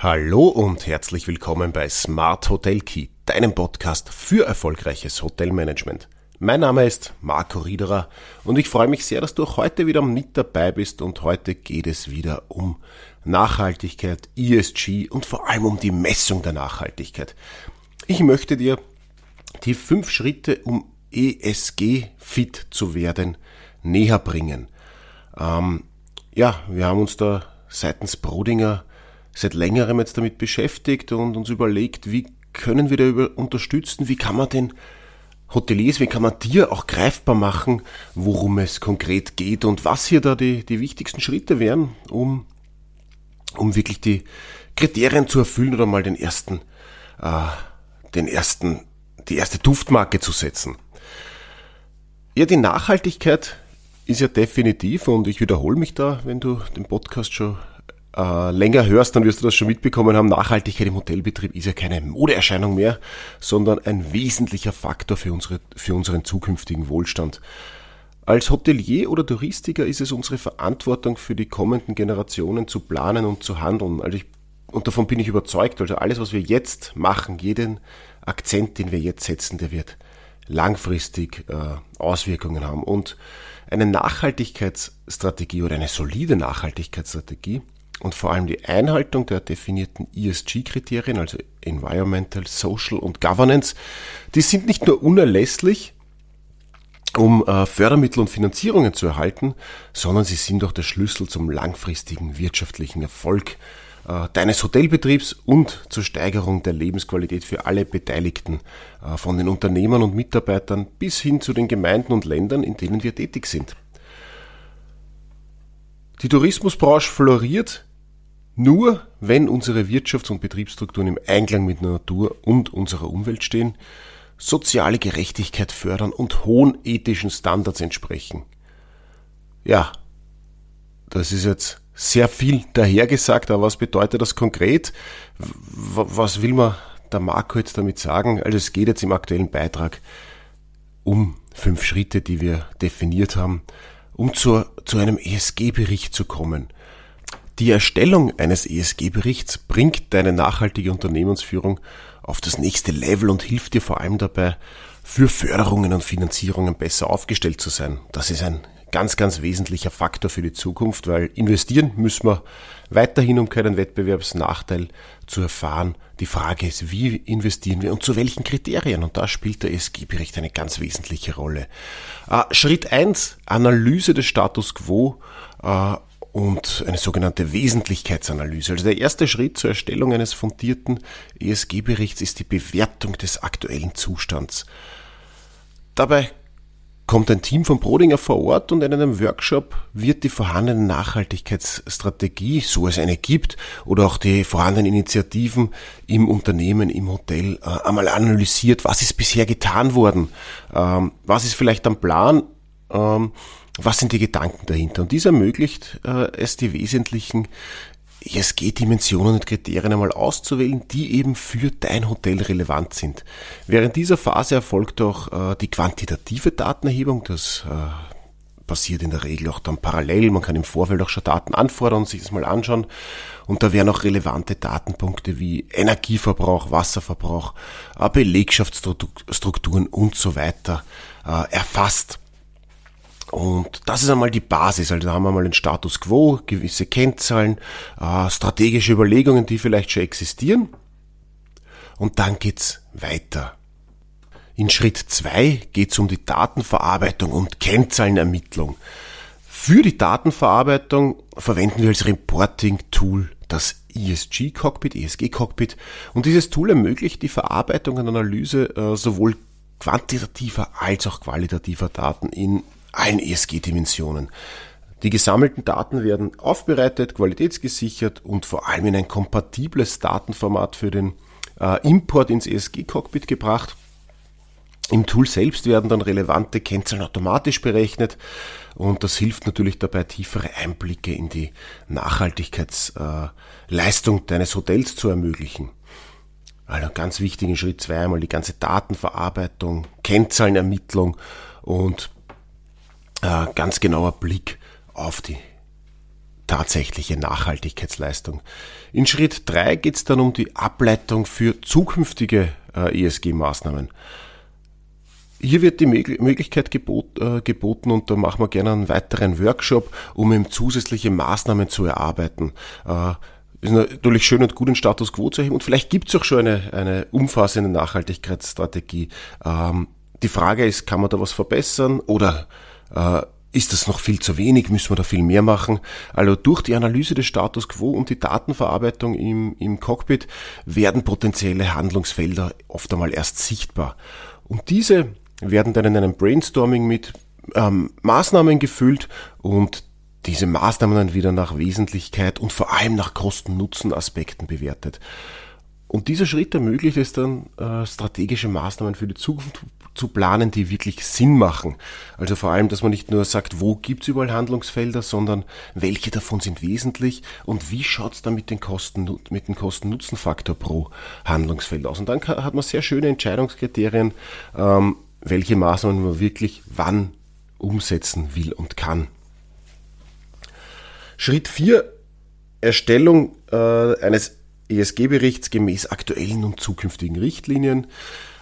Hallo und herzlich willkommen bei Smart Hotel Key, deinem Podcast für erfolgreiches Hotelmanagement. Mein Name ist Marco Riederer und ich freue mich sehr, dass du auch heute wieder mit dabei bist und heute geht es wieder um Nachhaltigkeit, ESG und vor allem um die Messung der Nachhaltigkeit. Ich möchte dir die fünf Schritte, um ESG fit zu werden, näher bringen. Ähm, ja, wir haben uns da seitens Brodinger seit längerem jetzt damit beschäftigt und uns überlegt, wie können wir da unterstützen, wie kann man den Hoteliers, wie kann man dir auch greifbar machen, worum es konkret geht und was hier da die, die wichtigsten Schritte wären, um, um wirklich die Kriterien zu erfüllen oder mal den ersten, äh, den ersten, die erste Duftmarke zu setzen. Ja, die Nachhaltigkeit ist ja definitiv, und ich wiederhole mich da, wenn du den Podcast schon äh, länger hörst, dann wirst du das schon mitbekommen haben, Nachhaltigkeit im Hotelbetrieb ist ja keine Modeerscheinung mehr, sondern ein wesentlicher Faktor für, unsere, für unseren zukünftigen Wohlstand. Als Hotelier oder Touristiker ist es unsere Verantwortung für die kommenden Generationen zu planen und zu handeln. Also ich, und davon bin ich überzeugt. Also alles, was wir jetzt machen, jeden Akzent, den wir jetzt setzen, der wird langfristig äh, Auswirkungen haben. Und eine Nachhaltigkeitsstrategie oder eine solide Nachhaltigkeitsstrategie und vor allem die Einhaltung der definierten ESG-Kriterien, also Environmental, Social und Governance, die sind nicht nur unerlässlich, um äh, Fördermittel und Finanzierungen zu erhalten, sondern sie sind auch der Schlüssel zum langfristigen wirtschaftlichen Erfolg äh, deines Hotelbetriebs und zur Steigerung der Lebensqualität für alle Beteiligten, äh, von den Unternehmern und Mitarbeitern bis hin zu den Gemeinden und Ländern, in denen wir tätig sind. Die Tourismusbranche floriert nur wenn unsere Wirtschafts- und Betriebsstrukturen im Einklang mit der Natur und unserer Umwelt stehen, soziale Gerechtigkeit fördern und hohen ethischen Standards entsprechen. Ja, das ist jetzt sehr viel dahergesagt, aber was bedeutet das konkret? Was will man der Marco jetzt damit sagen? Also es geht jetzt im aktuellen Beitrag um fünf Schritte, die wir definiert haben, um zur, zu einem ESG-Bericht zu kommen. Die Erstellung eines ESG-Berichts bringt deine nachhaltige Unternehmensführung auf das nächste Level und hilft dir vor allem dabei, für Förderungen und Finanzierungen besser aufgestellt zu sein. Das ist ein ganz, ganz wesentlicher Faktor für die Zukunft, weil investieren müssen wir weiterhin, um keinen Wettbewerbsnachteil zu erfahren. Die Frage ist, wie investieren wir und zu welchen Kriterien? Und da spielt der ESG-Bericht eine ganz wesentliche Rolle. Äh, Schritt eins: Analyse des Status quo äh, und eine sogenannte Wesentlichkeitsanalyse. Also der erste Schritt zur Erstellung eines fundierten ESG-Berichts ist die Bewertung des aktuellen Zustands. Dabei kommt ein Team von Brodinger vor Ort und in einem Workshop wird die vorhandene Nachhaltigkeitsstrategie, so es eine gibt, oder auch die vorhandenen Initiativen im Unternehmen, im Hotel äh, einmal analysiert. Was ist bisher getan worden? Ähm, was ist vielleicht am Plan? Was sind die Gedanken dahinter? Und dies ermöglicht äh, es, die wesentlichen ESG-Dimensionen und Kriterien einmal auszuwählen, die eben für dein Hotel relevant sind. Während dieser Phase erfolgt auch äh, die quantitative Datenerhebung. Das äh, passiert in der Regel auch dann parallel. Man kann im Vorfeld auch schon Daten anfordern und sich das mal anschauen. Und da werden auch relevante Datenpunkte wie Energieverbrauch, Wasserverbrauch, äh, Belegschaftsstrukturen und so weiter äh, erfasst. Und das ist einmal die Basis. Also da haben wir mal einen Status quo, gewisse Kennzahlen, äh, strategische Überlegungen, die vielleicht schon existieren. Und dann geht's weiter. In Schritt zwei geht's um die Datenverarbeitung und Kennzahlenermittlung. Für die Datenverarbeitung verwenden wir als Reporting-Tool das ESG-Cockpit, ESG-Cockpit. Und dieses Tool ermöglicht die Verarbeitung und Analyse äh, sowohl quantitativer als auch qualitativer Daten in allen ESG-Dimensionen. Die gesammelten Daten werden aufbereitet, qualitätsgesichert und vor allem in ein kompatibles Datenformat für den äh, Import ins ESG-Cockpit gebracht. Im Tool selbst werden dann relevante Kennzahlen automatisch berechnet und das hilft natürlich dabei, tiefere Einblicke in die Nachhaltigkeitsleistung äh, deines Hotels zu ermöglichen. Also ganz wichtig in Schritt zwei einmal die ganze Datenverarbeitung, tatsächliche Nachhaltigkeitsleistung. In Schritt 3 geht es dann um die Ableitung für zukünftige äh, ESG-Maßnahmen. Hier wird die Möglichkeit gebot, äh, geboten und da machen wir gerne einen weiteren Workshop, um eben zusätzliche Maßnahmen zu erarbeiten. Äh, ist natürlich schön und gut, den Status quo zu erheben und vielleicht gibt es auch schon eine, eine umfassende Nachhaltigkeitsstrategie. Ähm, die Frage ist, kann man da was verbessern oder äh, ist das noch viel zu wenig? Müssen wir da viel mehr machen? Also durch die Analyse des Status quo und die Datenverarbeitung im, im Cockpit werden potenzielle Handlungsfelder oft einmal erst sichtbar. Und diese werden dann in einem Brainstorming mit ähm, Maßnahmen gefüllt und diese Maßnahmen dann wieder nach Wesentlichkeit und vor allem nach Kosten-Nutzen-Aspekten bewertet. Und dieser Schritt ermöglicht es dann, äh, strategische Maßnahmen für die Zukunft zu planen, die wirklich Sinn machen. Also vor allem, dass man nicht nur sagt, wo gibt's überall Handlungsfelder, sondern welche davon sind wesentlich und wie schaut's dann mit, den Kosten, mit dem Kosten-Nutzen-Faktor pro Handlungsfeld aus. Und dann hat man sehr schöne Entscheidungskriterien, ähm, welche Maßnahmen man wirklich wann umsetzen will und kann. Schritt 4, Erstellung äh, eines ESG-Berichts gemäß aktuellen und zukünftigen Richtlinien.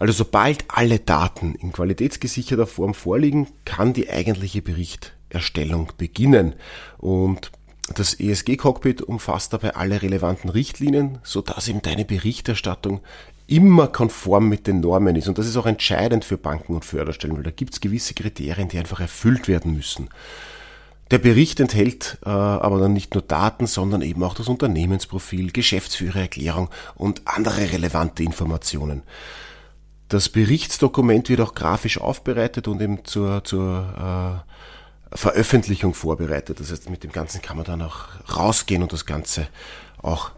Also sobald alle Daten in qualitätsgesicherter Form vorliegen, kann die eigentliche Berichterstellung beginnen. Und das ESG-Cockpit umfasst dabei alle relevanten Richtlinien, sodass eben deine Berichterstattung immer konform mit den Normen ist. Und das ist auch entscheidend für Banken und Förderstellen, weil da gibt es gewisse Kriterien, die einfach erfüllt werden müssen. Der Bericht enthält äh, aber dann nicht nur Daten, sondern eben auch das Unternehmensprofil, Geschäftsführererklärung und andere relevante Informationen. Das Berichtsdokument wird auch grafisch aufbereitet und eben zur, zur äh, Veröffentlichung vorbereitet. Das heißt, mit dem Ganzen kann man dann auch rausgehen und das Ganze auch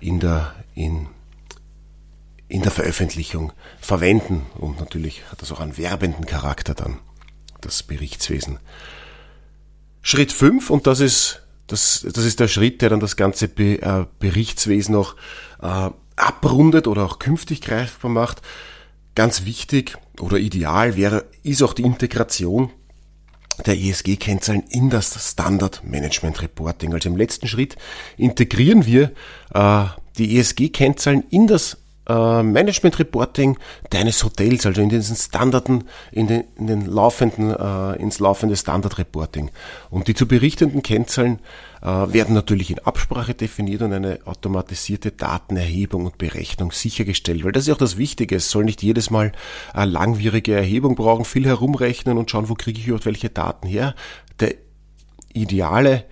in der, in, in der Veröffentlichung verwenden. Und natürlich hat das auch einen werbenden Charakter dann, das Berichtswesen. Schritt 5, und das ist, das, das ist der Schritt, der dann das ganze Be, äh, Berichtswesen noch äh, abrundet oder auch künftig greifbar macht. Ganz wichtig oder ideal wäre, ist auch die Integration der ESG-Kennzahlen in das Standard Management Reporting. Also im letzten Schritt integrieren wir äh, die ESG-Kennzahlen in das äh, Management Reporting deines Hotels, also in diesen Standarden, in den, in den laufenden, äh, ins laufende Standard Reporting. Und die zu berichtenden Kennzahlen äh, werden natürlich in Absprache definiert und eine automatisierte Datenerhebung und Berechnung sichergestellt, weil das ist auch das Wichtige. Es soll nicht jedes Mal eine langwierige Erhebung brauchen, viel herumrechnen und schauen, wo kriege ich überhaupt welche Daten her. Der ideale,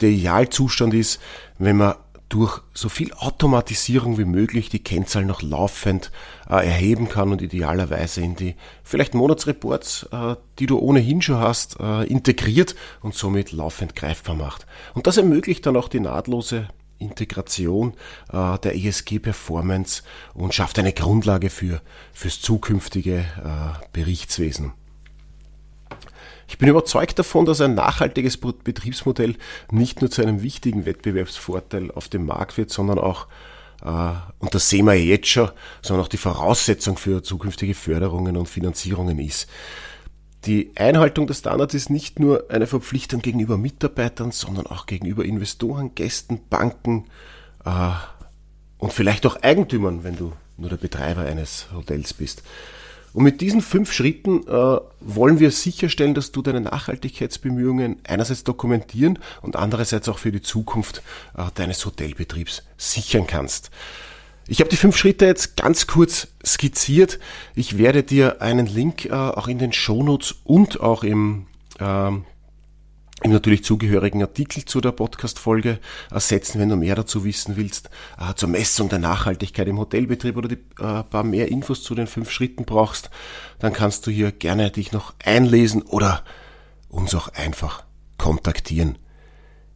der Idealzustand ist, wenn man durch so viel Automatisierung wie möglich die Kennzahl noch laufend äh, erheben kann und idealerweise in die vielleicht Monatsreports, äh, die du ohnehin schon hast, äh, integriert und somit laufend greifbar macht. Und das ermöglicht dann auch die nahtlose Integration äh, der ESG-Performance und schafft eine Grundlage für fürs zukünftige äh, Berichtswesen. Ich bin überzeugt davon, dass ein nachhaltiges Betriebsmodell nicht nur zu einem wichtigen Wettbewerbsvorteil auf dem Markt wird, sondern auch, äh, und das sehen wir jetzt schon, sondern auch die Voraussetzung für zukünftige Förderungen und Finanzierungen ist. Die Einhaltung der Standards ist nicht nur eine Verpflichtung gegenüber Mitarbeitern, sondern auch gegenüber Investoren, Gästen, Banken äh, und vielleicht auch Eigentümern, wenn du nur der Betreiber eines Hotels bist. Und mit diesen fünf Schritten äh, wollen wir sicherstellen, dass du deine Nachhaltigkeitsbemühungen einerseits dokumentieren und andererseits auch für die Zukunft äh, deines Hotelbetriebs sichern kannst. Ich habe die fünf Schritte jetzt ganz kurz skizziert. Ich werde dir einen Link äh, auch in den Shownotes und auch im ähm, im natürlich zugehörigen Artikel zu der Podcast-Folge ersetzen, wenn du mehr dazu wissen willst, äh, zur Messung der Nachhaltigkeit im Hotelbetrieb oder die äh, paar mehr Infos zu den fünf Schritten brauchst, dann kannst du hier gerne dich noch einlesen oder uns auch einfach kontaktieren.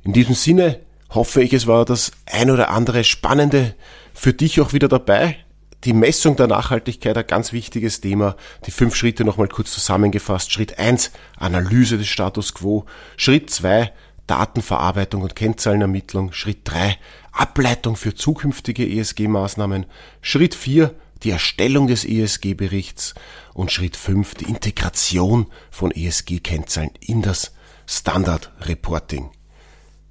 In diesem Sinne hoffe ich, es war das ein oder andere Spannende für dich auch wieder dabei die Messung der Nachhaltigkeit ein ganz wichtiges Thema. Die fünf Schritte nochmal kurz zusammengefasst. Schritt eins Analyse des Status quo. Schritt zwei Datenverarbeitung und Kennzahlenermittlung. Schritt drei Ableitung für zukünftige ESG-Maßnahmen. Schritt vier die Erstellung des ESG-Berichts. Und Schritt fünf die Integration von ESG-Kennzahlen in das Standard Reporting.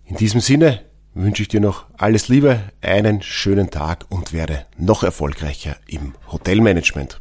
In diesem Sinne wünsche ich dir noch alles Liebe, einen schönen Tag und werde noch erfolgreicher im Hotelmanagement.